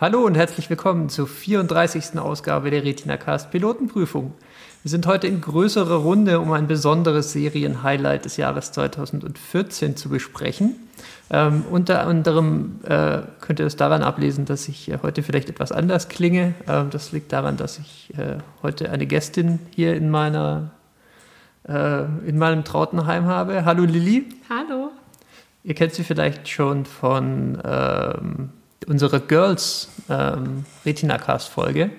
Hallo und herzlich willkommen zur 34. Ausgabe der RetinaCast Pilotenprüfung. Wir sind heute in größerer Runde, um ein besonderes Serienhighlight des Jahres 2014 zu besprechen. Ähm, unter anderem äh, könnt ihr es daran ablesen, dass ich äh, heute vielleicht etwas anders klinge. Ähm, das liegt daran, dass ich äh, heute eine Gästin hier in meiner äh, in meinem Trautenheim habe. Hallo Lilly. Hallo. Ihr kennt sie vielleicht schon von ähm, unserer Girls ähm, Retina-Cast-Folge.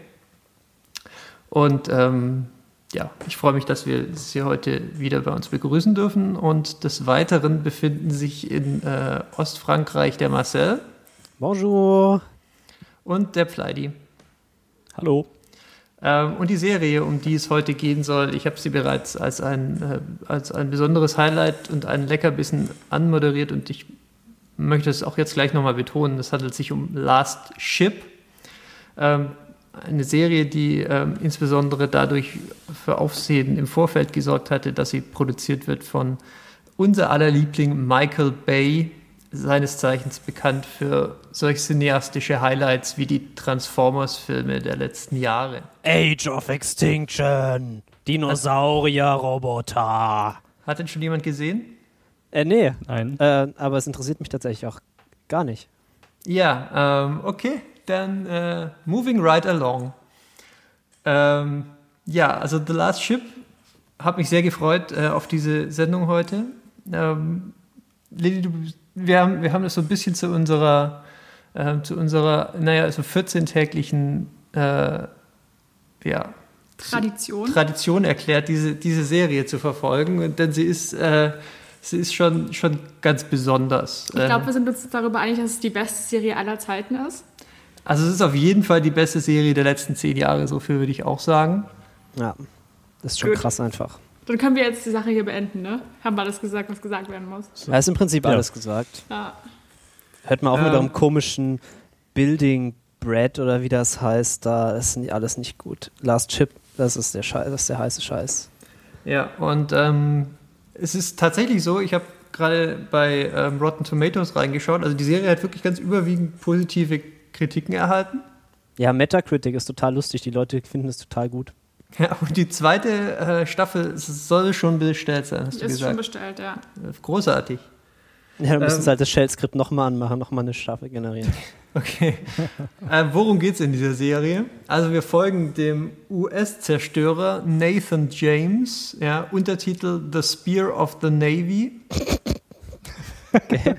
Und ähm, ja, ich freue mich, dass wir Sie heute wieder bei uns begrüßen dürfen. Und des Weiteren befinden sich in äh, Ostfrankreich der Marcel. Bonjour. Und der Pleidi. Hallo. Ähm, und die Serie, um die es heute gehen soll, ich habe sie bereits als ein, äh, als ein besonderes Highlight und ein Leckerbissen anmoderiert und ich möchte es auch jetzt gleich nochmal betonen, es handelt sich um Last Ship. Ähm, eine Serie, die ähm, insbesondere dadurch für Aufsehen im Vorfeld gesorgt hatte, dass sie produziert wird von unser aller Liebling Michael Bay, seines Zeichens bekannt für solch cineastische Highlights wie die Transformers-Filme der letzten Jahre. Age of Extinction, Dinosaurier-Roboter. Hat denn schon jemand gesehen? Äh, nee. Nein. Äh, aber es interessiert mich tatsächlich auch gar nicht. Ja, ähm, okay, dann äh, moving right along. Ähm, ja, also The Last Ship hat mich sehr gefreut äh, auf diese Sendung heute. Ähm, Lili, du, wir, haben, wir haben das so ein bisschen zu unserer, äh, zu unserer, naja, also 14-täglichen äh, ja, Tradition. Tradition erklärt, diese, diese Serie zu verfolgen, denn sie ist sie ist schon, schon ganz besonders. Ich glaube, wir sind uns darüber einig, dass es die beste Serie aller Zeiten ist. Also es ist auf jeden Fall die beste Serie der letzten zehn Jahre, so viel würde ich auch sagen. Ja, das ist schon Gut. krass einfach. Dann können wir jetzt die Sache hier beenden, ne? Haben wir alles gesagt, was gesagt werden muss. Da ist im Prinzip Ja. alles gesagt. Ja. Hört auf mit Ähm. eurem komischen Building Bread oder wie das heißt. Da ist alles nicht gut. Last Chip, das ist der Scheiß, das ist der heiße Scheiß. Ja, und ähm, es ist tatsächlich so, ich habe gerade bei ähm, Rotten Tomatoes reingeschaut, also die Serie hat wirklich ganz überwiegend positive Kritiken erhalten. Ja, Metacritic ist total lustig. Die Leute finden es total gut. Ja, und die zweite äh, Staffel soll schon bestellt sein, hast du Ist schon gesagt. bestellt, ja. Großartig. Ja, dann müssen Ähm. sie halt das Shell-Skript nochmal anmachen, nochmal eine Staffel generieren. Okay. äh, worum geht es in dieser Serie? Also wir folgen dem US-Zerstörer Nathan James, ja, Untertitel The Spear of the Navy.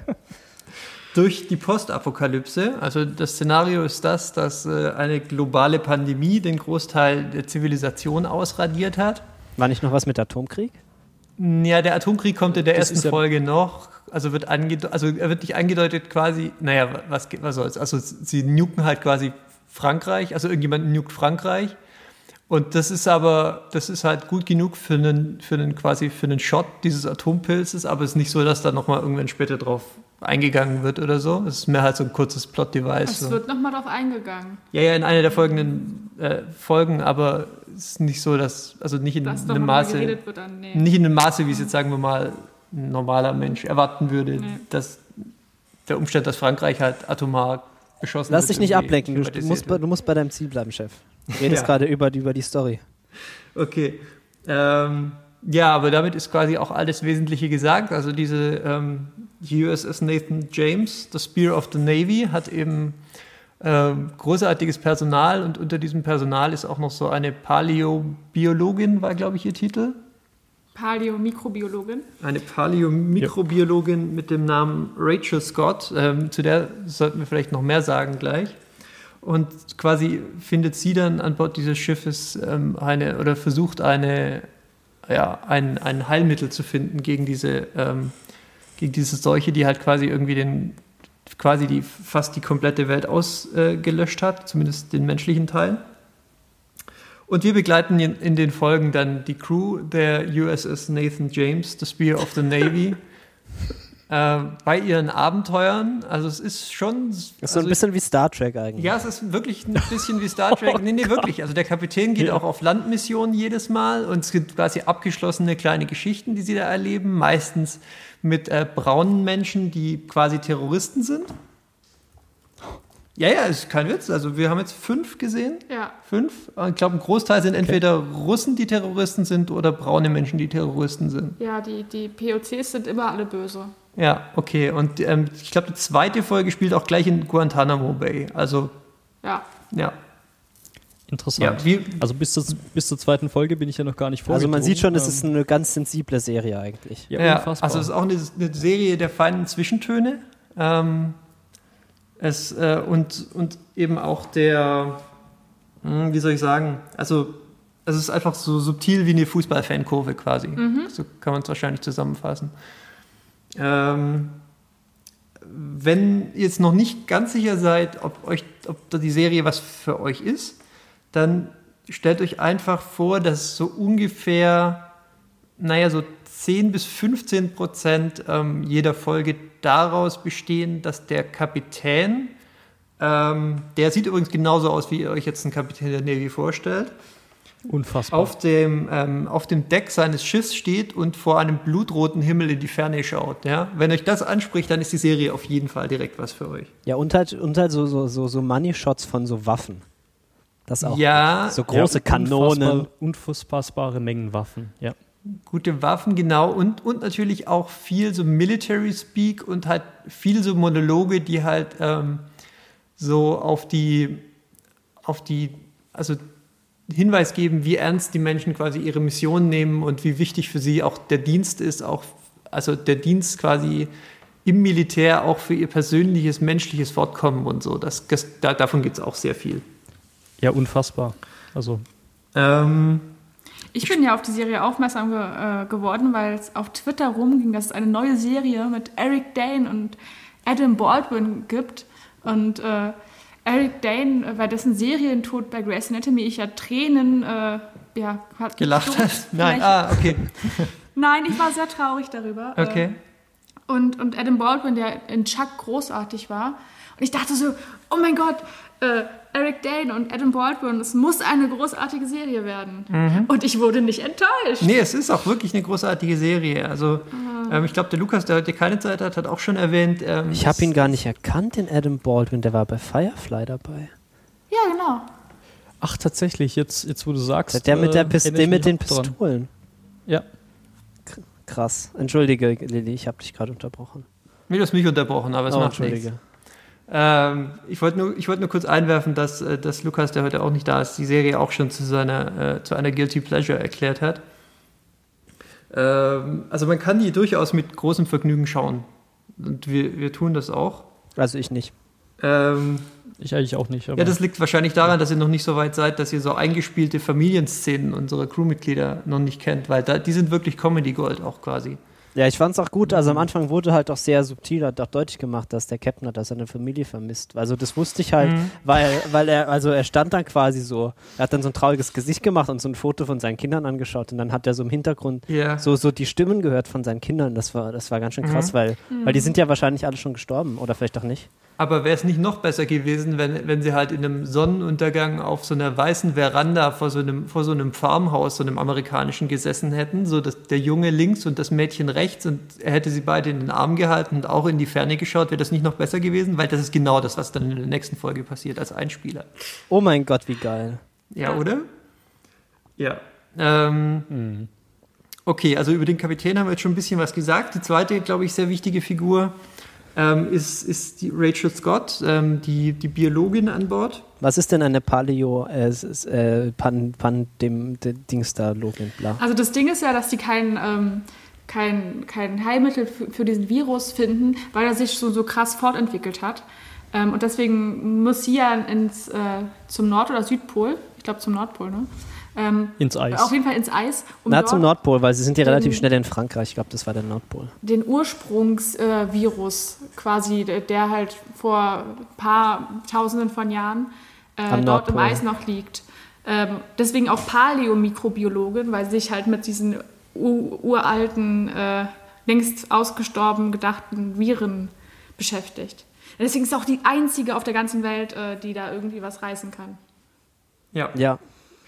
Durch die Postapokalypse. Also das Szenario ist das, dass äh, eine globale Pandemie den Großteil der Zivilisation ausradiert hat. War nicht noch was mit Atomkrieg? Ja, der Atomkrieg kommt in der Das ersten ja- Folge noch. Also wird angedeutet, also er wird nicht angedeutet quasi, naja, was, was soll's. Also sie nuken halt quasi Frankreich, also irgendjemand nukt Frankreich. Und das ist aber, das ist halt gut genug für einen, für einen quasi für einen Shot dieses Atompilzes, aber es ist nicht so, dass da nochmal irgendwann später drauf eingegangen wird oder so. Es ist mehr halt so ein kurzes Plot-Device. Es So. wird nochmal drauf eingegangen. Ja, ja, in einer der folgenden äh, Folgen, aber es ist nicht so, dass, also nicht in Dass einem Maße. wird dann, nee. Nicht in dem Maße, wie es jetzt, sagen wir mal, ein normaler Mensch erwarten würde, Nee. dass der Umstand, dass Frankreich halt atomar beschossen Lass wird. dich nicht ablenken. Du, musst bei, du musst bei deinem Ziel bleiben, Chef. Du redest Ja. gerade über, die- über die Story. Okay. Ähm, ja, aber damit ist quasi auch alles Wesentliche gesagt. Also diese ähm, USS Nathan James, the Spear of the Navy, hat eben ähm, großartiges Personal und unter diesem Personal ist auch noch so eine Paläobiologin, war glaube ich ihr Titel. Paleo-Mikrobiologin. Eine Paläomikrobiologin mit dem Namen Rachel Scott. Ähm, zu der sollten wir vielleicht noch mehr sagen gleich. Und quasi findet sie dann an Bord dieses Schiffes ähm, eine oder versucht eine, ja, ein, ein Heilmittel zu finden gegen diese, ähm, gegen diese Seuche, die halt quasi irgendwie den, quasi die fast die komplette Welt ausgelöscht hat, zumindest den menschlichen Teil. Und wir begleiten in, in den Folgen dann die Crew der USS Nathan James, the Spear of the Navy, äh, bei ihren Abenteuern. Also es ist schon. Das ist so also ein bisschen wie Star Trek eigentlich. ja, es ist wirklich ein bisschen wie Star Trek. Nee, nee, wirklich. Also der Kapitän geht auch auf Landmissionen jedes Mal und es gibt quasi abgeschlossene kleine Geschichten, die sie da erleben. Meistens mit äh, braunen Menschen, die quasi Terroristen sind. Ja, ja, ist kein Witz. Also wir haben jetzt fünf gesehen. Ja. Fünf. Ich glaube, ein Großteil sind entweder Russen, die Terroristen sind, oder braune Menschen, die Terroristen sind. Ja, die, die POCs sind immer alle böse. Ja, okay. Und ähm, ich glaube, die zweite Folge spielt auch gleich in Guantanamo Bay. Also, Ja. ja. Interessant. Ja, wie, also bis zur, bis zur zweiten Folge bin ich ja noch gar nicht Also vorgedrungen. man sieht schon, es ist eine ganz sensible Serie eigentlich. ja, Ja, unfassbar. also es ist auch eine, eine Serie der feinen Zwischentöne. Ähm, es, äh, und, und eben auch der, hm, wie soll ich sagen, also es ist einfach so subtil wie eine Fußballfankurve quasi. So kann man es wahrscheinlich zusammenfassen. Ähm, wenn ihr jetzt noch nicht ganz sicher seid, ob, euch, ob die Serie was für euch ist, dann stellt euch einfach vor, dass so ungefähr, naja, so 10 bis 15 Prozent ähm, jeder Folge daraus bestehen, dass der Kapitän, ähm, der sieht übrigens genauso aus, wie ihr euch jetzt einen Kapitän der Navy vorstellt, unfassbar. auf dem, ähm, auf dem Deck seines Schiffs steht und vor einem blutroten Himmel in die Ferne schaut. Ja? Wenn euch das anspricht, dann ist die Serie auf jeden Fall direkt was für euch. Ja, und halt, und halt so, so, so, so Money-Shots von so Waffen. Das auch. Ja, So große Kanonen. Unfassbar, unfassbare Mengen Waffen. Ja. gute Waffen, genau. Und, und natürlich auch viel so Military Speak und halt viel so Monologe, die halt ähm, so auf die, auf die, also Hinweis geben, wie ernst die Menschen quasi ihre Mission nehmen und wie wichtig für sie auch der Dienst ist, auch, also der Dienst quasi im Militär auch für ihr persönliches, menschliches Fortkommen und so. Das, das, da, davon gibt es auch sehr viel. ja, unfassbar. Also Ähm, Ich bin ja auf die Serie aufmerksam ge äh, geworden, weil es auf Twitter rumging, dass es eine neue Serie mit Eric Dane und Adam Baldwin gibt. Und äh, Eric Dane, äh, bei dessen Serientod bei Grey's Anatomy ich ja Tränen äh, ja, hat gelacht hast? Nein, ah, okay. Nein, ich war sehr traurig darüber. Äh, Okay. Und, und Adam Baldwin, der in Chuck großartig war. Und ich dachte so, oh mein Gott, äh, Eric Dane und Adam Baldwin, es muss eine großartige Serie werden. Und ich wurde nicht enttäuscht. Nee, es ist auch wirklich eine großartige Serie. Also, ähm, ich glaube, der Lukas, der heute keine Zeit hat, hat auch schon erwähnt. Ähm, Ich habe ihn gar nicht erkannt, den Adam Baldwin. Der war bei Firefly dabei. Ja, genau. Ach, tatsächlich, jetzt, jetzt wo du sagst. Der mit, der äh, Pist ich mit den auch dran. Pistolen. Ja. Krass. Entschuldige, Lilly, ich habe dich gerade unterbrochen. Nee, du hast mich unterbrochen, aber es Oh, macht nichts. Entschuldige. Ähm, ich wollte nur, ich wollte nur kurz einwerfen, dass, äh, dass Lukas, der heute auch nicht da ist, die Serie auch schon zu, seiner, äh, zu einer Guilty Pleasure erklärt hat. Ähm, also man kann die durchaus mit großem Vergnügen schauen. Und wir, wir tun das auch. Also ich nicht. Ähm, Ich eigentlich auch nicht. Aber ja, das liegt wahrscheinlich daran, dass ihr noch nicht so weit seid, dass ihr so eingespielte Familienszenen unserer Crewmitglieder noch nicht kennt, weil da, die sind wirklich Comedy Gold auch quasi. Ja, ich fand's auch gut. Also am Anfang wurde halt auch sehr subtil, hat auch deutlich gemacht, dass der Captain hat, dass er seine Familie vermisst. Also das wusste ich halt, weil, weil er, also er stand dann quasi so, er hat dann so ein trauriges Gesicht gemacht und so ein Foto von seinen Kindern angeschaut und dann hat er so im Hintergrund Ja. so, so die Stimmen gehört von seinen Kindern. Das war, das war ganz schön krass, weil, weil die sind ja wahrscheinlich alle schon gestorben oder vielleicht auch nicht. Aber wäre es nicht noch besser gewesen, wenn, wenn sie halt in einem Sonnenuntergang auf so einer weißen Veranda vor so einem, vor so einem Farmhaus, so einem amerikanischen, gesessen hätten, so dass der Junge links und das Mädchen rechts und er hätte sie beide in den Arm gehalten und auch in die Ferne geschaut, wäre das nicht noch besser gewesen? Weil das ist genau das, was dann in der nächsten Folge passiert als Einspieler. Oh mein Gott, wie geil. Ja, oder? Ja. Ähm, Okay, also über den Kapitän haben wir jetzt schon ein bisschen was gesagt. Die zweite, glaube ich, sehr wichtige Figur ähm, ist, ist die Rachel Scott, ähm, die, die Biologin an Bord. Was ist denn eine Paleo, äh, äh, Pan, Pan, dem, dem Dings da, Login, bla. Also das Ding ist ja, dass die kein, ähm, kein, kein Heilmittel für, für diesen Virus finden, weil er sich so, so krass fortentwickelt hat. Ähm, und deswegen muss sie ja ins, äh, zum Nord- oder Südpol, ich glaube zum Nordpol, ne? Ähm, Ins Eis. Auf jeden Fall ins Eis, um Na, dort zum Nordpol, weil sie sind ja den- relativ schnell in Frankreich. Ich glaube, das war der Nordpol. den Ursprungsvirus äh, quasi, der, halt vor ein paar Tausenden von Jahren äh, dort im Nordpol. Eis noch liegt. Ähm, deswegen auch Paläomikrobiologin, weil sie sich halt mit diesen uralten, äh, längst ausgestorben gedachten Viren beschäftigt. Deswegen ist sie auch die einzige auf der ganzen Welt, äh, die da irgendwie was reißen kann. Ja. Ja.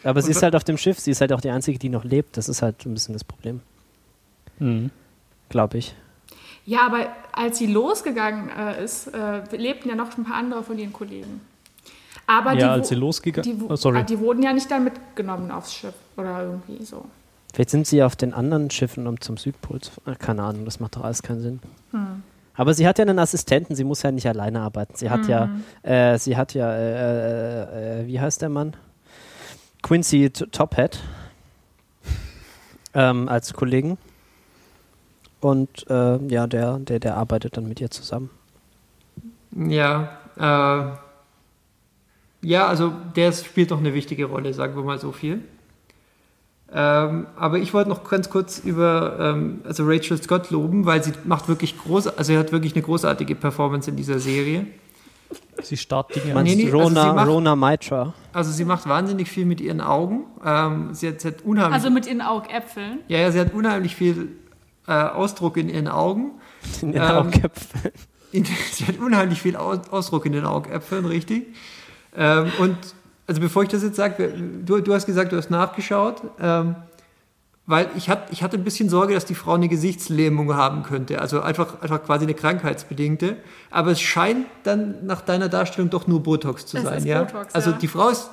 Aber sie Und ist halt auf dem Schiff, sie ist halt auch die Einzige, die noch lebt. Das ist halt ein bisschen das Problem, Mhm. glaube ich. Ja, aber als sie losgegangen äh, ist, äh, lebten ja noch ein paar andere von ihren Kollegen. Aber Ja, die, als sie losgegangen- die, Oh, sorry. ah, die wurden ja nicht dann mitgenommen aufs Schiff oder irgendwie so. Vielleicht sind sie auf den anderen Schiffen, um zum Südpol zu fahren. Keine Ahnung, das macht doch alles keinen Sinn. Hm. Aber sie hat ja einen Assistenten, sie muss ja nicht alleine arbeiten. Sie hat ja, Mhm. äh, sie hat ja, äh, äh, äh, wie heißt der Mann? Quincy Tophead ähm, als Kollegen. Und äh, ja, der, der, der arbeitet dann mit ihr zusammen. Ja, äh, ja, also der spielt doch eine wichtige Rolle, sagen wir mal so viel. Ähm, aber ich wollte noch ganz kurz über ähm, also Rachel Scott loben, weil sie macht wirklich groß, also sie hat wirklich eine großartige Performance in dieser Serie. Sie starrt Dinge Meinst nee, nee, also sie Rona, macht- Rona Mitra? Also sie macht wahnsinnig viel mit ihren Augen. Ähm, sie, hat, sie hat unheimlich, Also mit ihren Augäpfeln. ja, ja, sie hat unheimlich viel äh, Ausdruck in ihren Augen. In den Ähm, Augäpfeln. In, sie hat unheimlich viel Aus, Ausdruck in den Augäpfeln, richtig. Ähm, und also bevor ich das jetzt sage, du, du hast gesagt, du hast nachgeschaut, ähm, weil ich, hat, ich hatte ein bisschen Sorge, dass die Frau eine Gesichtslähmung haben könnte, also einfach, einfach quasi eine krankheitsbedingte. Aber es scheint dann nach deiner Darstellung doch nur Botox zu Es sein, ja? Botox, also ja. die Frau ist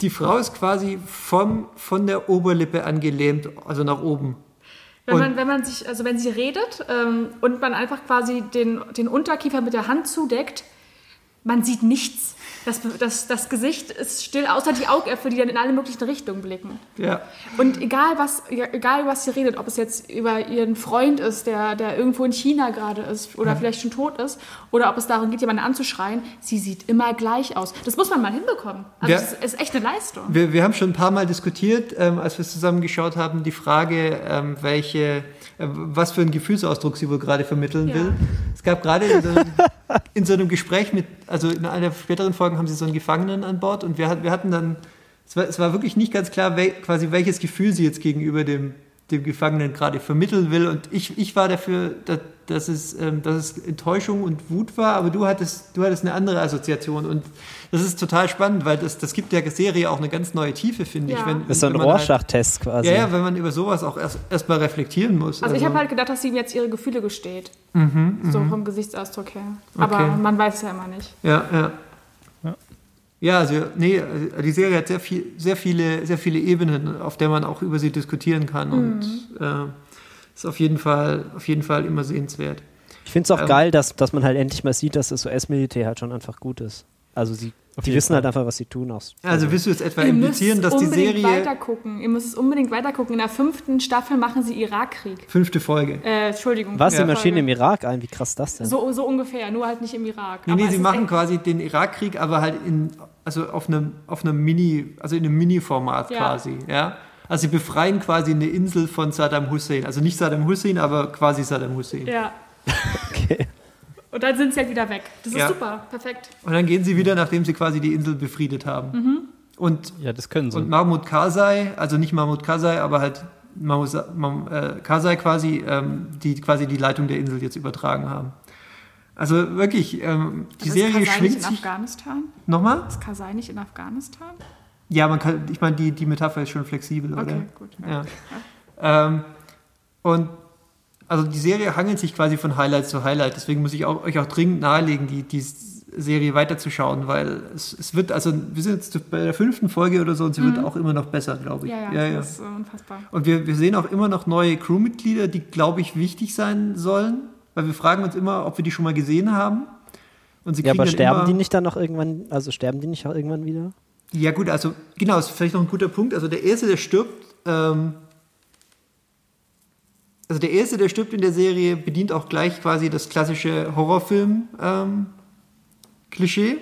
die Frau ist quasi vom, von der Oberlippe angelähmt, also nach oben. Wenn man, wenn man sich, also wenn sie redet ähm, und man einfach quasi den, den Unterkiefer mit der Hand zudeckt, man sieht nichts. Das, das, das Gesicht ist still, außer die Augäpfel, die dann in alle möglichen Richtungen blicken. Ja. Und egal was, egal was sie redet, ob es jetzt über ihren Freund ist, der, der irgendwo in China gerade ist oder vielleicht schon tot ist, oder ob es darum geht, jemanden anzuschreien, sie sieht immer gleich aus. Das muss man mal hinbekommen. Also Ja. das ist echt eine Leistung. Wir, wir haben schon ein paar Mal diskutiert, ähm, als wir es zusammen geschaut haben, die Frage, ähm, welche, was für einen Gefühlsausdruck sie wohl gerade vermitteln Ja. will. Es gab gerade in, so einem- in so einem Gespräch mit, also in einer der späteren Folgen haben sie so einen Gefangenen an Bord und wir, wir hatten dann, es war, es war wirklich nicht ganz klar, wel, quasi welches Gefühl sie jetzt gegenüber dem, dem Gefangenen gerade vermitteln will. Und ich, ich war dafür, dass, dass, es, ähm, dass es Enttäuschung und Wut war, aber du hattest, du hattest eine andere Assoziation. Und das ist total spannend, weil das, das gibt der Serie auch eine ganz neue Tiefe, finde ich. Ja. Wenn, Das ist so ein wenn man halt- Rorschach-Test quasi. ja, ja, wenn man über sowas auch erst erstmal reflektieren muss. Also ich habe halt gedacht, dass sie ihm jetzt ihre Gefühle gesteht. so vom Gesichtsausdruck her. Aber Mhm, Okay. man weiß es ja immer nicht. Ja. Ja. Ja, also nee, die Serie hat sehr, viel, sehr, viele, sehr viele Ebenen, auf der man auch über sie diskutieren kann und äh, ist auf jeden Fall, auf jeden Fall immer sehenswert. Ich finde es auch Ähm, geil, dass, dass man halt endlich mal sieht, dass das US-Militär halt schon einfach gut ist. Also sie, die wissen Fall. halt einfach, was sie tun. Auch. Also willst du jetzt etwa Ihr implizieren, dass die unbedingt Serie weitergucken. Ihr müsst es unbedingt weitergucken. In der fünften Staffel machen sie Irakkrieg. fünfte Folge? Äh, Entschuldigung. was, fünfte die Maschine im. Irak ein? Wie krass das denn? So, so ungefähr, nur halt nicht im Irak. Nee, Aber nee, sie machen quasi den Irakkrieg, aber halt in, also auf einem, auf einem Mini, also in einem Mini-Format Ja. quasi, ja. Also sie befreien quasi eine Insel von Saddam Hussein. Also nicht Saddam Hussein, aber quasi Saddam Hussein. Ja. Okay. Und dann sind sie halt wieder weg. Das ist Ja. super, perfekt. Und dann gehen sie wieder, nachdem sie quasi die Insel befriedet haben. Mhm. Und, Ja, das können sie. und Mahmoud Karzai, also nicht Mahmoud Karzai, aber halt Mahmoud äh, Karzai quasi, ähm, die quasi die Leitung der Insel jetzt übertragen haben. Also wirklich, ähm, die ist Serie Karzai schwingt nicht in sich. Afghanistan? Nochmal? Ist Kasai nicht in Afghanistan? Ja, man kann, ich meine, die, die Metapher ist schon flexibel, oder? Okay, gut. Ja. Ähm, und also die Serie hangelt sich quasi von Highlight zu Highlight, deswegen muss ich auch, euch auch dringend nahelegen, die, die Serie weiterzuschauen, weil es, es wird, also wir sind jetzt bei der fünften Folge oder so und sie wird auch immer noch besser, glaube ich. Mhm. Ja, ja, das ist äh, unfassbar. Und wir, wir sehen auch immer noch neue Crewmitglieder, die, glaube ich, wichtig sein sollen, weil wir fragen uns immer, ob wir die schon mal gesehen haben. Und sie Ja, aber sterben immer, die nicht dann noch irgendwann, also sterben die nicht auch irgendwann wieder? Ja, gut, also genau, ist vielleicht noch ein guter Punkt. Also der Erste, der stirbt, ähm, also der Erste, der stirbt in der Serie, bedient auch gleich quasi das klassische Horrorfilm-Klischee.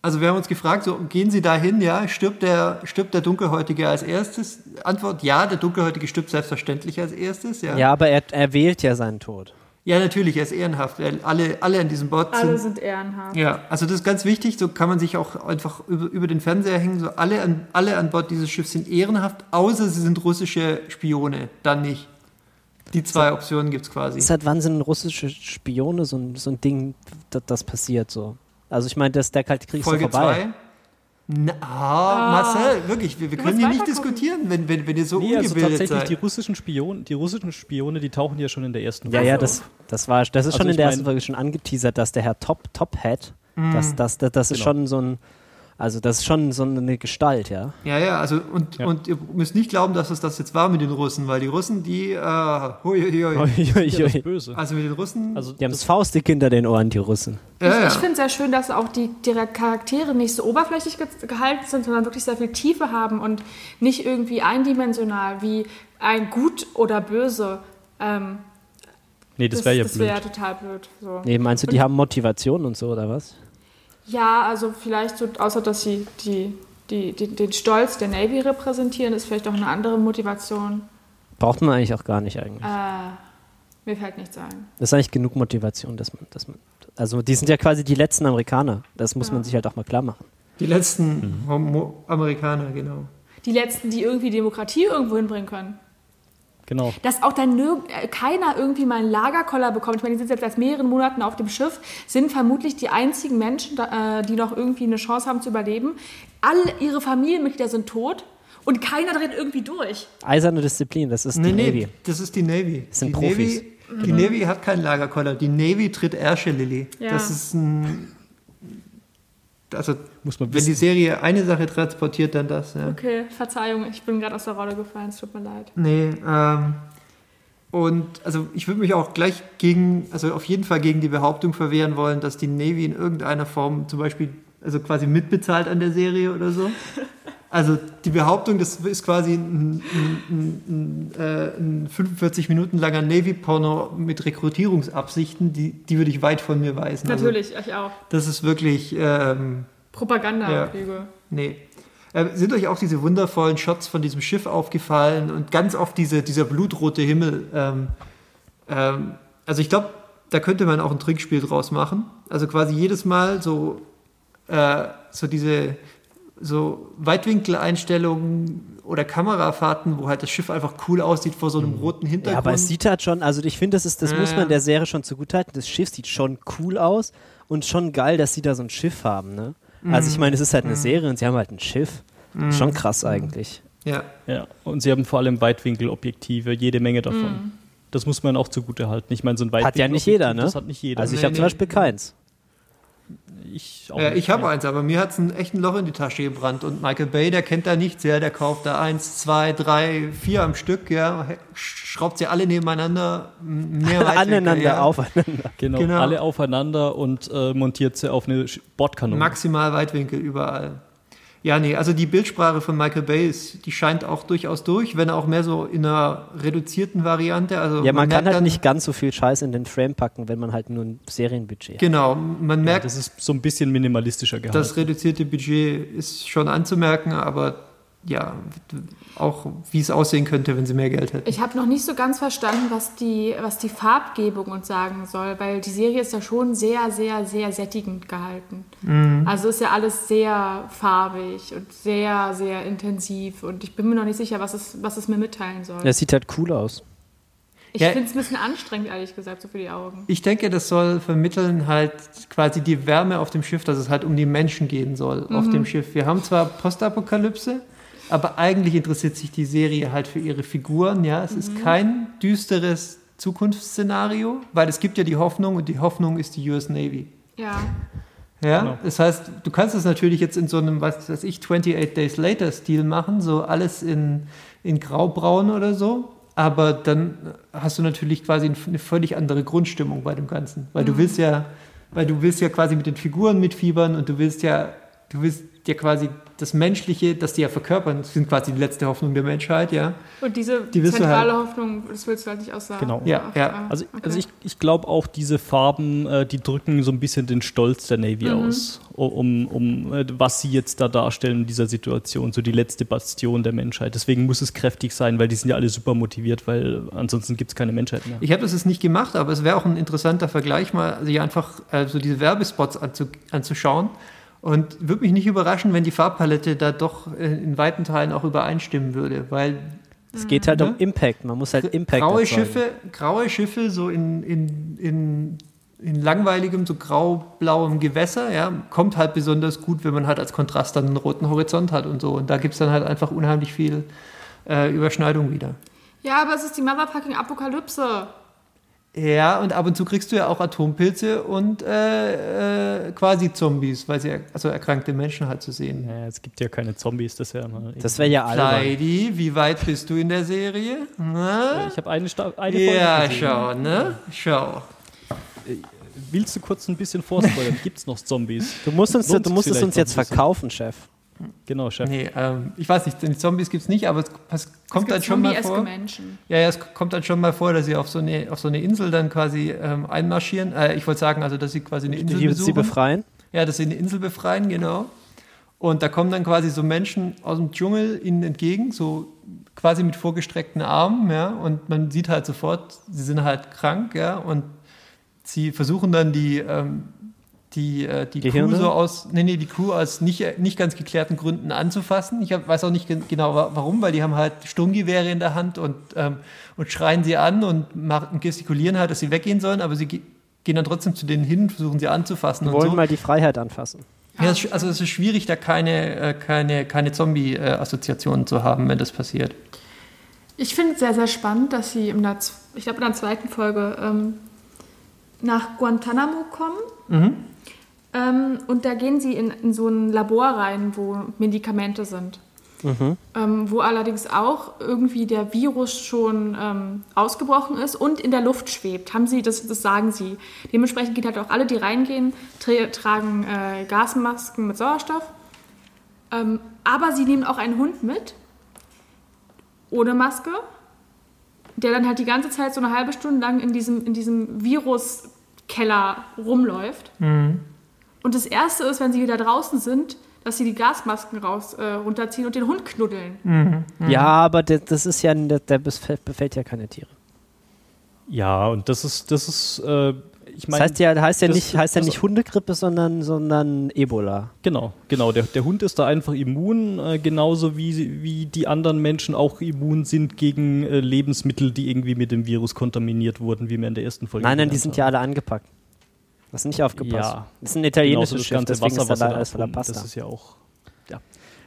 also wir haben uns gefragt, so gehen Sie dahin, ja, stirbt der, stirbt der Dunkelhäutige als erstes? Antwort, ja, der Dunkelhäutige stirbt selbstverständlich als erstes, ja. Ja, aber er, er wählt ja seinen Tod. Ja, natürlich, er ist ehrenhaft, alle, alle an diesem Bord Alle sind sind ehrenhaft. ja, also das ist ganz wichtig, so kann man sich auch einfach über, über den Fernseher hängen, so alle an, alle an Bord dieses Schiffs sind ehrenhaft, außer sie sind russische Spione, dann nicht. Die zwei Optionen gibt es quasi. Seit wann sind russische Spione so ein, so ein Ding, das, das passiert so? Also ich meine, der Kalte Krieg ist Folge so vorbei. Na, ah, Marcel, wirklich, wir, wir können hier nicht diskutieren, wenn, wenn, wenn ihr so Nee, also ungebildet tatsächlich, die seid. russischen Spione, die russischen Spione, die tauchen ja schon in der ersten Ja, Folge ja, auf. das, das war, das ist Also schon in der ersten Folge schon angeteasert, dass der Herr Top, Top Hat, Mhm. das, das, das, das ist Genau. schon so ein, also das ist schon so eine Gestalt, ja. Ja, ja, also und, Ja. und ihr müsst nicht glauben, dass es das jetzt war mit den Russen, weil die Russen, die, äh, hui, hui, hui. Ja, das. Böse. also mit den Russen, Also Die haben das Faustdick hinter den Ohren, die Russen. ja, Ich, ja. ich finde es sehr schön, dass auch die, die Charaktere nicht so oberflächlich ge gehalten sind, sondern wirklich sehr viel Tiefe haben und nicht irgendwie eindimensional wie ein Gut oder Böse. Ähm, nee, das wäre ja das blöd. wäre total blöd. So. Nee, meinst du, die haben Motivation und so, oder was? Ja, also vielleicht so, außer dass sie die, die, die, den Stolz der Navy repräsentieren, ist vielleicht auch eine andere Motivation. Braucht man eigentlich auch gar nicht eigentlich. Äh, mir fällt nichts ein. Das ist eigentlich genug Motivation, dass man, dass man, also die sind ja quasi die letzten Amerikaner. Das muss man Ja. sich halt auch mal klar machen. die letzten Homo Amerikaner, genau. Die letzten, die irgendwie Demokratie irgendwo hinbringen können. Genau. Dass auch dann äh, keiner irgendwie mal einen Lagerkoller bekommt. Ich meine, die sind jetzt seit mehreren Monaten auf dem Schiff, sind vermutlich die einzigen Menschen, äh, die noch irgendwie eine Chance haben zu überleben. Alle ihre Familienmitglieder sind tot und keiner dreht irgendwie durch. Eiserne Disziplin, das ist Nee, die nee, Navy. das ist die Navy. Das sind die Profis. Navy, die Navy hat keinen Lagerkoller. Die Navy tritt Ärsche, Lilly. Ja. Das ist ein. Also, Muss man wenn die wissen. Serie eine Sache transportiert, dann das. Ja. Okay, Verzeihung, ich bin gerade aus der Rolle gefallen, es tut mir leid. Nee, ähm. Und also ich würde mich auch gleich gegen, also auf jeden Fall gegen die Behauptung verwehren wollen, dass die Navy in irgendeiner Form zum Beispiel, also quasi mitbezahlt an der Serie oder so. Also die Behauptung, das ist quasi ein, ein, ein, ein, äh, ein 45 Minuten langer Navy-Porno mit Rekrutierungsabsichten, die, die würde ich weit von mir weisen. Natürlich, ich auch. Also, das ist wirklich, ähm, Propaganda, Ja. Nee. Äh, sind euch auch diese wundervollen Shots von diesem Schiff aufgefallen und ganz oft diese, dieser blutrote Himmel? Ähm, ähm, also ich glaube, da könnte man auch ein Trinkspiel draus machen. Also quasi jedes Mal so, äh, so diese so Weitwinkeleinstellungen oder Kamerafahrten, wo halt das Schiff einfach cool aussieht vor so einem roten Ja, Hintergrund. aber es sieht halt schon, also ich finde, das, ist, das Ja, muss ja. man der Serie schon zugutehalten. Das Schiff sieht schon cool aus und schon geil, dass sie da so ein Schiff haben, ne? Also Mhm. ich meine, es ist halt eine Serie und sie haben halt ein Schiff. Schon krass eigentlich. ja. Ja, und sie haben vor allem Weitwinkelobjektive, jede Menge davon. Das muss man auch zugute halten. Ich meine, so ein Hat ja nicht jeder, ne? Das hat nicht jeder. Also ich Nee, habe zum nee. Beispiel keins. Ich Äh, ich habe eins, aber mir hat es ein echt ein Loch in die Tasche gebrannt. Und Michael Bay, der kennt da nichts, ja, der kauft da eins, zwei, drei, vier am Stück, ja, schraubt sie alle nebeneinander, mehr Weitwinkel, Aneinander, ja. aufeinander. Genau, Genau. alle aufeinander und äh, montiert sie auf eine Bordkanone. Maximal Weitwinkel überall. Ja, nee, also die Bildsprache von Michael Bay, ist, die scheint auch durchaus durch, wenn auch mehr so in einer reduzierten Variante. Also Ja, man, kann merkt halt dann, nicht ganz so viel Scheiß in den Frame packen, wenn man halt nur ein Serienbudget hat. Genau, man ja, merkt, das ist so ein bisschen minimalistischer gehalten. das reduzierte Budget ist schon anzumerken, aber ja, auch wie es aussehen könnte, wenn sie mehr Geld hätten. Ich habe noch nicht so ganz verstanden, was die, was die Farbgebung uns sagen soll, weil die Serie ist ja schon sehr, sehr, sehr sättigend gehalten. Also ist ja alles sehr farbig und sehr, sehr intensiv und ich bin mir noch nicht sicher, was es, was es mir mitteilen soll. Das sieht halt cool aus. Ich Ja. finde es ein bisschen anstrengend, ehrlich gesagt, so für die Augen. Ich denke, das soll vermitteln halt quasi die Wärme auf dem Schiff, dass es halt um die Menschen gehen soll auf dem Schiff. Wir haben zwar Postapokalypse, aber eigentlich interessiert sich die Serie halt für ihre Figuren. Ja, es ist kein düsteres Zukunftsszenario, weil es gibt ja die Hoffnung und die Hoffnung ist die US Navy. Ja. Ja, Genau. das heißt, du kannst es natürlich jetzt in so einem, was weiß ich, 28 Days Later Stil machen, so alles in, in graubraun oder so. Aber dann hast du natürlich quasi eine völlig andere Grundstimmung bei dem Ganzen. Weil du willst ja, weil du willst ja quasi mit den Figuren mitfiebern und du willst ja, du willst ja quasi das Menschliche, das die ja verkörpern, das sind quasi die letzte Hoffnung der Menschheit, ja. Und diese Die zentrale Hoffnung, das willst du halt nicht aussagen. Genau. Ja, ja. Also, okay. also ich, ich glaube auch, diese Farben, äh, die drücken so ein bisschen den Stolz der Navy aus, o- um, um äh, was sie jetzt da darstellen in dieser Situation, so die letzte Bastion der Menschheit. Deswegen muss es kräftig sein, weil die sind ja alle super motiviert, weil ansonsten gibt es keine Menschheit mehr. Ich habe das jetzt nicht gemacht, aber es wäre auch ein interessanter Vergleich, mal sich einfach äh, so diese Werbespots anzu, anzuschauen. Und würde mich nicht überraschen, wenn die Farbpalette da doch äh, in weiten Teilen auch übereinstimmen würde, weil Es geht halt Ne? um Impact. Man muss halt Impact graue erzeugen. Schiffe, graue Schiffe so in, in, in in langweiligem, so grau-blauem Gewässer, ja, kommt halt besonders gut, wenn man halt als Kontrast dann einen roten Horizont hat und so. Und da gibt es dann halt einfach unheimlich viel äh, Überschneidung wieder. Ja, aber es ist die Motherfucking Apokalypse. Ja, und ab und zu kriegst du ja auch Atompilze und äh, äh, quasi Zombies, weil sie er, also erkrankte Menschen halt zu sehen. Naja, es gibt ja keine Zombies, das wäre mal. Das wäre ja albern. Heidi, wie weit bist du in der Serie? Na? Ich habe eine, Sta eine Folge Ja, gesehen. schau, ne? Schau. Willst du kurz ein bisschen vorspoilern? Gibt es noch Zombies? Du musst, uns, Lohnt du musst es uns jetzt verkaufen, Chef. Genau, Chef. Nee, ähm, ich weiß nicht, die Zombies gibt es nicht, aber es, kommt es dann schon mal vor. Menschen. Ja, ja, es kommt dann schon mal vor, dass sie auf so eine, auf so eine Insel dann quasi ähm, einmarschieren. Äh, ich wollte sagen, also dass sie quasi eine Insel Die, sie besuchen. befreien. Ja, dass sie eine Insel befreien, genau. Und da kommen dann quasi so Menschen aus dem Dschungel ihnen entgegen, so quasi mit vorgestreckten Armen, ja. Und man sieht halt sofort, sie sind halt krank, ja. Und sie versuchen dann die, ähm, die, äh, die Crew Gehirne? so aus, nee, nee, die Crew aus nicht, nicht ganz geklärten Gründen anzufassen. Ich hab, weiß auch nicht gen- genau wa- warum, weil die haben halt Sturmgewehre in der Hand und, ähm, und schreien sie an und, machen, gestikulieren halt, dass sie weggehen sollen, aber sie ge gehen dann trotzdem zu denen hin, versuchen sie anzufassen und wollen so. mal die Freiheit anfassen. Ja, es also es ist schwierig, da keine, äh, keine, keine Zombie-Assoziationen zu haben, wenn das passiert. Ich finde es sehr, sehr spannend, dass sie in der, ich glaube in der zweiten Folge ähm, nach Guantanamo kommen. Mhm. Ähm, und da gehen sie in, in so ein Labor rein, wo Medikamente sind. Ähm, wo allerdings auch irgendwie der Virus schon ähm, ausgebrochen ist und in der Luft schwebt. Haben sie, das, das sagen sie. Dementsprechend geht halt auch alle, die reingehen, tra tragen äh, Gasmasken mit Sauerstoff. Ähm, aber sie nehmen auch einen Hund mit, ohne Maske, der dann halt die ganze Zeit so eine halbe Stunde lang in diesem, in diesem Viruskeller rumläuft. Und das Erste ist, wenn sie wieder draußen sind, dass sie die Gasmasken raus äh, runterziehen und den Hund knuddeln. Ja, aber der, das ist ja, der, der befällt, befällt ja keine Tiere. Ja, und das ist, das ist, äh, ich Das meine. heißt ja, heißt ja das- nicht, heißt ja das- nicht Hundegrippe, sondern, sondern Ebola. Genau, genau. Der, der Hund ist da einfach immun, äh, genauso wie, wie die anderen Menschen auch immun sind gegen äh, Lebensmittel, die irgendwie mit dem Virus kontaminiert wurden, wie wir in der ersten Folge Nein, nein, die gelernt sind haben. ja alle angepackt. Das ist nicht aufgepasst. Ja. Das ist ein italienisches das Schiff, ganze deswegen Wasser, ist was da er da Pasta. Das ist ja auch, ja,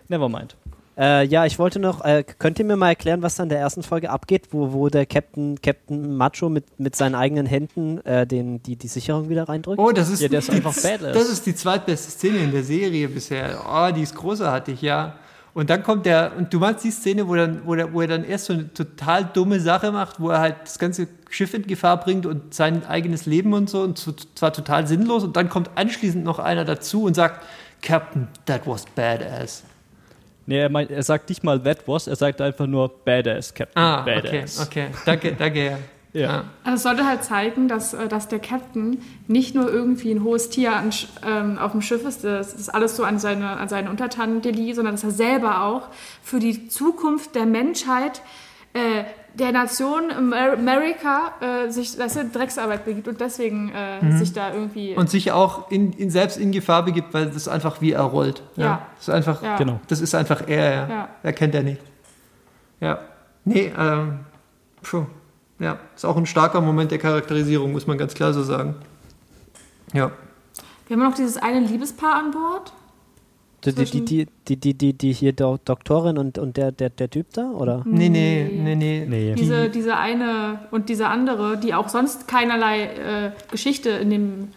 never mind. Äh, ja, ich wollte noch, äh, könnt ihr mir mal erklären, was da in der ersten Folge abgeht, wo, wo der Captain, Captain Macho mit, mit seinen eigenen Händen äh, den, die, die Sicherung wieder reindrückt? Oh, das ist, Ja, der ist die, einfach badass. Das ist die zweitbeste Szene in der Serie bisher. Oh, die ist großartig, ja. Und dann kommt der, und du meinst die Szene, wo, dann, wo, der, wo er dann erst so eine total dumme Sache macht, wo er halt das ganze Schiff in Gefahr bringt und sein eigenes Leben und so, und zwar total sinnlos, und dann kommt anschließend noch einer dazu und sagt, Captain, that was badass. Nee, er, meint, er sagt nicht mal that was, er sagt einfach nur Badass, Captain. Ah, okay, Badass. okay. Danke, danke, ja. Ja. Also es sollte halt zeigen, dass, äh, dass der Captain nicht nur irgendwie ein hohes Tier an, ähm, auf dem Schiff ist, das ist alles so an seine, an seine Untertanen delegiert, sondern dass er selber auch für die Zukunft der Menschheit, äh, der Nation Amer America, äh, sich das ist Drecksarbeit begibt und deswegen äh, sich da irgendwie... Und sich auch in, in selbst in Gefahr begibt, weil das einfach wie er rollt. Ja. Das ist einfach, ja. Genau. das ist einfach er, ja. Ja. Er kennt er nicht. Ja. Nee, ähm, puh. Ja, ist auch ein starker Moment der Charakterisierung, muss man ganz klar so sagen. Ja. Wir haben noch dieses eine Liebespaar an Bord. Die, die, die, die, die, die, die, hier Do Doktorin und, und der, der, der Typ da, oder? Nee, nee, nee, nee. Nee. Diese, diese eine und diese andere, die auch sonst keinerlei äh, Geschichte in, dem,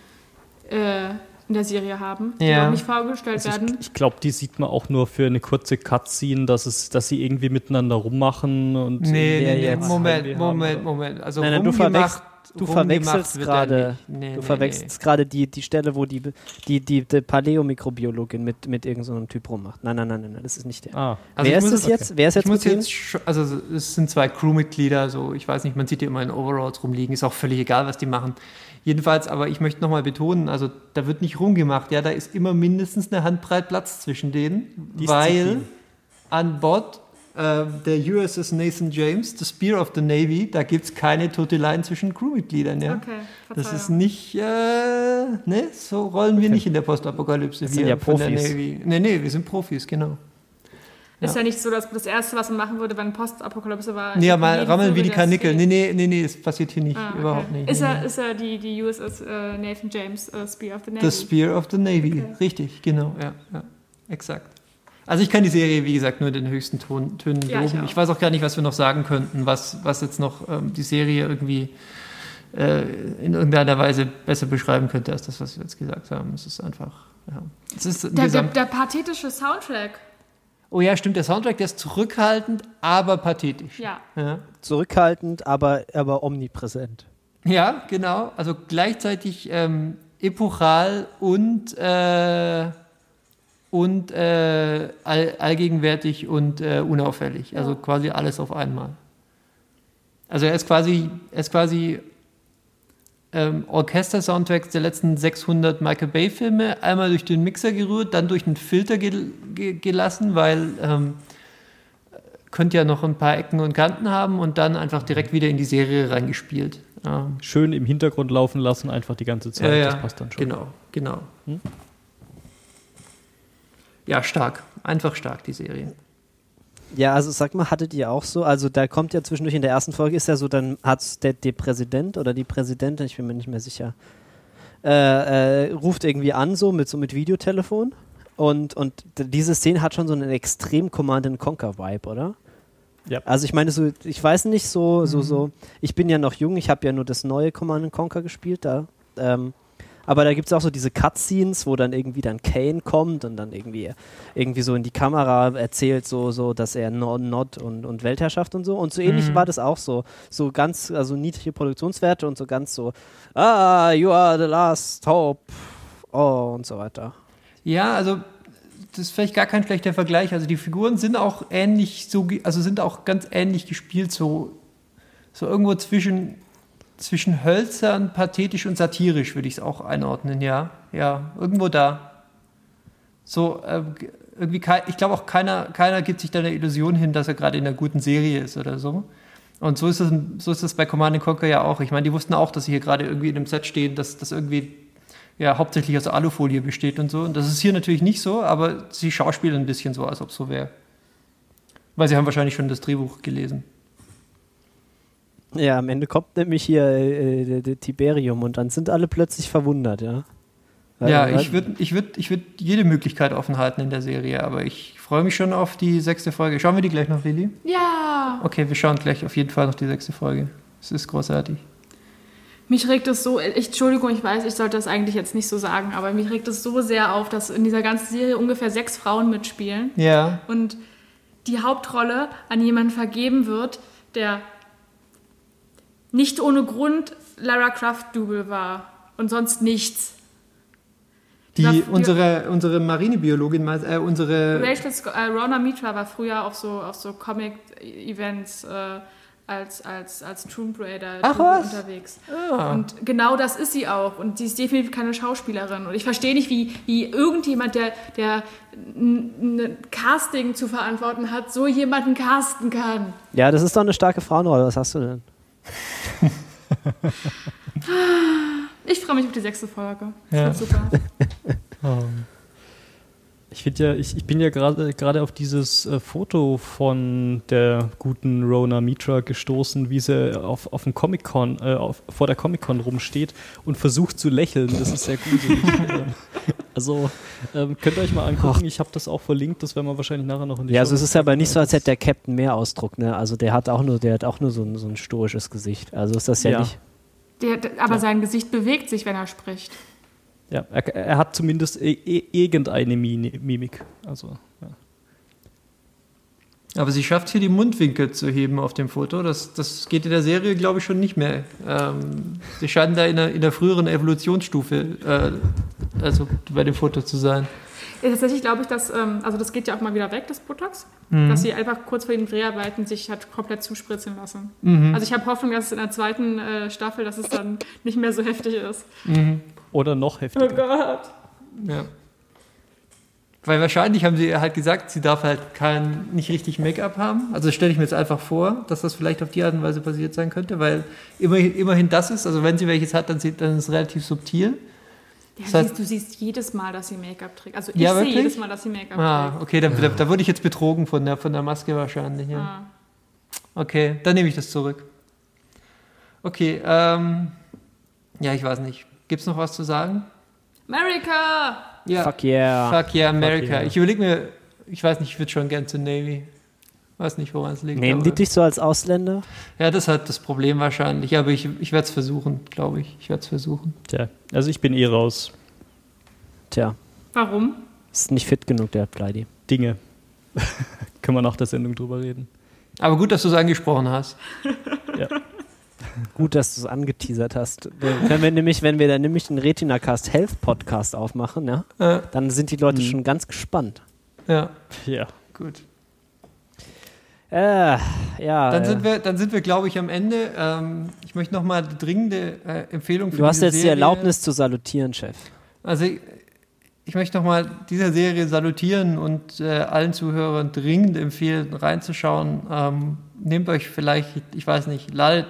äh, in der Serie haben, die Ja. auch nicht vorgestellt Also werden. ich ich glaube, die sieht man auch nur für eine kurze Cutscene, dass, es, dass sie irgendwie miteinander rummachen und Nee, nee, nee, jetzt? Moment, Moment? Moment. Also Nein, nein, du verwechselst- Du verwechselst er gerade. Nee, du nee, verwechselst gerade die, die Stelle, wo die, die, die, die Paläomikrobiologin mit, mit irgendeinem so einem Typ rummacht. Nein, nein, nein, nein, nein, das ist nicht der. Ah, Also Wer ich ist muss es jetzt? Wer ist Ich jetzt muss mit wem? jetzt, also es sind zwei Crewmitglieder, so ich weiß nicht, man sieht die immer in Overalls rumliegen, ist auch völlig egal, was die machen. Jedenfalls, aber ich möchte nochmal betonen, also da wird nicht rumgemacht, ja, da ist immer mindestens eine Handbreit Platz zwischen denen, Disziplin. weil an Bord äh, der USS Nathan James, the Spear of the Navy, da gibt es keine Toteleien zwischen Crewmitgliedern, ja. Okay, Das ist nicht, äh, ne, so rollen wir nicht in der Postapokalypse. Das sind wir ja von der Profis. Navy. Nee, nee, wir sind Profis, genau. Ist ja nicht so, dass das Erste, was man machen würde, wenn Postapokalypse war. Nee, mal jeden rammeln wie die Karnickel. Nee, nee, nee, nee, das passiert hier nicht. Ah, okay. Überhaupt nicht. Ist nee, er, nee. ist er die, die USS äh, Nathan James äh, Spear of the Navy? The Spear of the Navy. Okay. Richtig, genau. Ja, ja, exakt. Also ich kann die Serie, wie gesagt, nur in den höchsten Ton, Tönen Ja, ich loben. auch. Ich, weiß auch gar nicht, was wir noch sagen könnten, was, was jetzt noch ähm, die Serie irgendwie äh, in irgendeiner Weise besser beschreiben könnte, als das, was wir jetzt gesagt haben. Es ist einfach, ja. Es ist Der, der, der pathetische Soundtrack. Oh ja, stimmt, der Soundtrack, der ist zurückhaltend, aber pathetisch. Ja. Ja. Zurückhaltend, aber, aber omnipräsent. Ja, genau. Also gleichzeitig ähm, epochal und, äh, und äh, all, allgegenwärtig und äh, unauffällig. Also quasi alles auf einmal. Also er ist quasi, er ist quasi ähm, Orchester-Soundtracks der letzten 600 Michael Bay-Filme einmal durch den Mixer gerührt, dann durch einen Filter gel ge gelassen, weil ähm, könnte ja noch ein paar Ecken und Kanten haben und dann einfach direkt wieder in die Serie reingespielt. Ähm, Schön im Hintergrund laufen lassen, einfach die ganze Zeit. ja, ja, Das passt dann schon. Genau, genau. Hm? Ja, stark. Einfach stark, die Serie. Ja, also sag mal, hattet ihr auch so, also da kommt ja zwischendurch in der ersten Folge ist ja so, dann hat der, der Präsident oder die Präsidentin, ich bin mir nicht mehr sicher, äh, äh, ruft irgendwie an so mit so mit Videotelefon und, und diese Szene hat schon so einen extrem Command and Conquer Vibe, oder? Ja. Also ich meine so, ich weiß nicht so, so, so, ich bin ja noch jung, ich habe ja nur das neue Command and Conquer gespielt da, ähm, aber da gibt es auch so diese Cutscenes, wo dann irgendwie dann Kane kommt und dann irgendwie, irgendwie so in die Kamera erzählt, so, so dass er Nod und, und Weltherrschaft und so. Und so ähnlich Mhm. war das auch so. So ganz, also niedrige Produktionswerte und so ganz so, ah, you are the last hope. Oh, und so weiter. Ja, also das ist vielleicht gar kein schlechter Vergleich. Also die Figuren sind auch ähnlich so, also sind auch ganz ähnlich gespielt, so, so irgendwo zwischen, zwischen hölzern, pathetisch und satirisch würde ich es auch einordnen, ja. Ja, irgendwo da. So, g- irgendwie, ich glaube auch keiner, keiner gibt sich da eine Illusion hin, dass er gerade in einer guten Serie ist oder so. Und so ist es, so ist es bei Command Conquer ja auch. Ich meine, die wussten auch, dass sie hier gerade irgendwie in einem Set stehen, dass das irgendwie ja hauptsächlich aus Alufolie besteht und so. Und das ist hier natürlich nicht so, aber sie schauspielen ein bisschen so, als ob es so wäre. Weil sie haben wahrscheinlich schon das Drehbuch gelesen. Ja, am Ende kommt nämlich hier äh, der, der Tiberium und dann sind alle plötzlich verwundert, ja. ja, Weil- ich würde ich würd, ich würd jede Möglichkeit offen halten in der Serie, aber ich freue mich schon auf die sechste Folge. Schauen wir die gleich noch, Lili? Ja. Okay, wir schauen gleich auf jeden Fall noch die sechste Folge. Es ist großartig. Mich regt es so, ich, Entschuldigung, ich weiß, ich sollte das eigentlich jetzt nicht so sagen, aber mich regt es so sehr auf, dass in dieser ganzen Serie ungefähr sechs Frauen mitspielen Ja, und die Hauptrolle an jemanden vergeben wird, der nicht ohne Grund Lara Croft-Double war und sonst nichts. die, Ja, die- unsere, unsere Marinebiologin, äh, unsere. Rachel Sc äh, Rona Mitra war früher auf so, auf so Comic-Events äh, als, als, als Tomb Raider Ach, was? unterwegs. Ah. Und genau das ist sie auch. Und sie ist definitiv keine Schauspielerin. Und ich verstehe nicht, wie, wie irgendjemand, der, der ein ein Casting zu verantworten hat, so jemanden casten kann. Ja, das ist doch eine starke Frauenrolle. Was hast du denn? Ich freue mich auf die sechste Folge. Das Ja. wird super. Ich finde ja, ich, ich bin ja gerade gerade auf dieses äh, Foto von der guten Rona Mitra gestoßen, wie sie auf, auf dem Comic-Con, äh, auf, vor der Comic-Con rumsteht und versucht zu lächeln. Das ist sehr gruselig. Äh, also ähm, könnt ihr euch mal angucken, ich habe das auch verlinkt, das werden wir wahrscheinlich nachher noch in die Ja, also es Show ist aber nicht so, als hätte der Captain mehr Ausdruck, ne? Also der hat auch nur, der hat auch nur so ein, so ein stoisches Gesicht. Also ist das ja, Ja. nicht. Der, der, aber sein Gesicht bewegt sich, wenn er spricht. Ja, er, er hat zumindest e e irgendeine Mimik. Also, ja. Aber sie schafft hier die Mundwinkel zu heben auf dem Foto. Das, das geht in der Serie, glaube ich, schon nicht mehr. Ähm, sie scheinen da in der, in der früheren Evolutionsstufe, äh, also bei dem Foto zu sein. Ja, tatsächlich glaube ich, dass, ähm, also das geht ja auch mal wieder weg, das Botox, Mhm. dass sie einfach kurz vor den Dreharbeiten sich hat komplett zuspritzen lassen. Mhm. Also ich habe Hoffnung, dass es in der zweiten äh, Staffel, dass es dann nicht mehr so heftig ist. Mhm. Oder noch Oh heftiger. Gott. Ja. Weil wahrscheinlich haben sie halt gesagt, sie darf halt kein, nicht richtig Make-up haben. Also das stelle ich mir jetzt einfach vor, dass das vielleicht auf die Art und Weise passiert sein könnte, weil immerhin, immerhin das ist, also wenn sie welches hat, dann, sieht, dann ist es relativ subtil. Ja, Das heißt- du siehst jedes Mal, dass sie Make-up trägt. Also ich Ja, sehe jedes Mal, dass sie Make-up Ah, trägt. okay, da, da, da wurde ich jetzt betrogen von der, von der Maske wahrscheinlich. Ja. Ah. Okay, dann nehme ich das zurück. Okay, ähm, ja, ich weiß nicht. Gibt es noch was zu sagen? America! Ja. Fuck yeah. Fuck yeah, America. yeah. Ich überlege mir, ich weiß nicht, ich würde schon gern zur Navy. Weiß nicht, woran es liegt. Nehmen die aber- dich so als Ausländer? Ja, das ist halt das Problem wahrscheinlich. Aber ich, ich werde es versuchen, glaube ich. Ich werde es versuchen. Tja, also ich bin eh raus. Tja, Warum? ist nicht fit genug, der Pleidi. Dinge. Können wir nach der Sendung drüber reden. Aber gut, dass du es angesprochen hast. Ja. Gut, dass du es angeteasert hast. Wenn wir nämlich, wenn wir dann nämlich den Retinacast Health Podcast aufmachen, ja, Äh, dann sind die Leute Mhm. schon ganz gespannt. ja, ja. gut. Äh, ja. Dann äh, sind wir, dann sind wir, glaube ich, am Ende. Ähm, ich möchte nochmal eine dringende äh, Empfehlung für du hast diese jetzt die Serie. Erlaubnis zu salutieren, Chef. Also ich, ich möchte nochmal dieser Serie salutieren und äh, allen Zuhörern dringend empfehlen, reinzuschauen. Ähm, nehmt euch vielleicht, ich weiß nicht, ladet,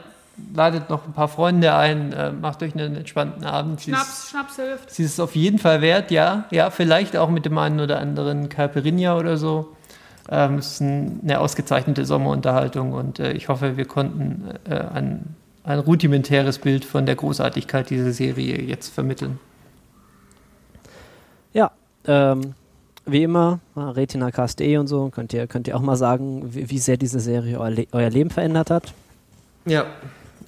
ladet noch ein paar Freunde ein, äh, macht euch einen entspannten Abend. Sie Schnaps, ist, Schnaps hilft. sie ist es auf jeden Fall wert, ja. Ja, vielleicht auch mit dem einen oder anderen Caipirinha oder so. Ähm, es ist ein, eine ausgezeichnete Sommerunterhaltung und äh, ich hoffe, wir konnten äh, ein, ein rudimentäres Bild von der Großartigkeit dieser Serie jetzt vermitteln. Ja, ähm, wie immer, retinacast.de und so, könnt ihr, könnt ihr auch mal sagen, wie, wie sehr diese Serie euer, Le euer Leben verändert hat. Ja,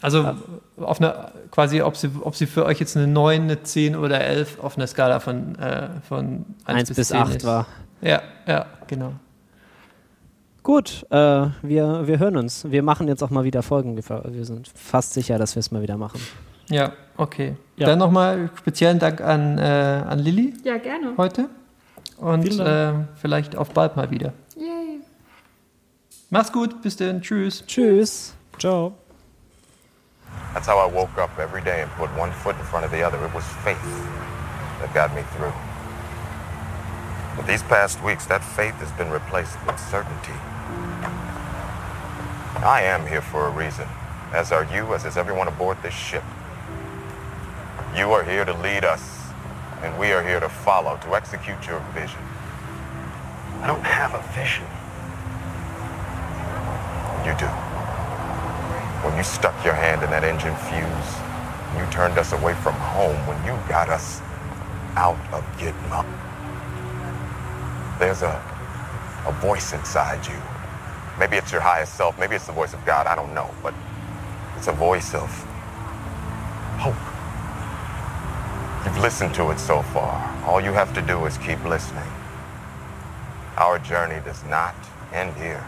also auf einer, quasi, ob sie, ob sie für euch jetzt eine 9, eine 10 oder 11 auf einer Skala von, äh, von 1, 1 bis 10 8 ist. war. Ja, ja, genau. Gut, äh, wir, wir hören uns. Wir machen jetzt auch mal wieder Folgen. Wir, sind fast sicher, dass wir es mal wieder machen. Ja, okay. Ja. Dann nochmal speziellen Dank an, äh, an Lilly Ja, gerne. heute und äh, vielleicht auf bald mal wieder. Yay. Mach's gut, bis dann, tschüss. Tschüss. Ciao. That's how I woke up every day and put one foot in front of the other. It was faith that got me through. But these past weeks, that faith has been replaced with certainty. I am here for a reason, as are you, as is everyone aboard this ship. You are here to lead us, and we are here to follow, to execute your vision. I don't have a vision. You do. You stuck your hand in that engine fuse, you turned us away from home when you got us out of Gitmo. There's a, a voice inside you. Maybe it's your highest self, maybe it's the voice of God, I don't know, but it's a voice of hope. You've listened to it so far. All you have to do is keep listening. Our journey does not end here.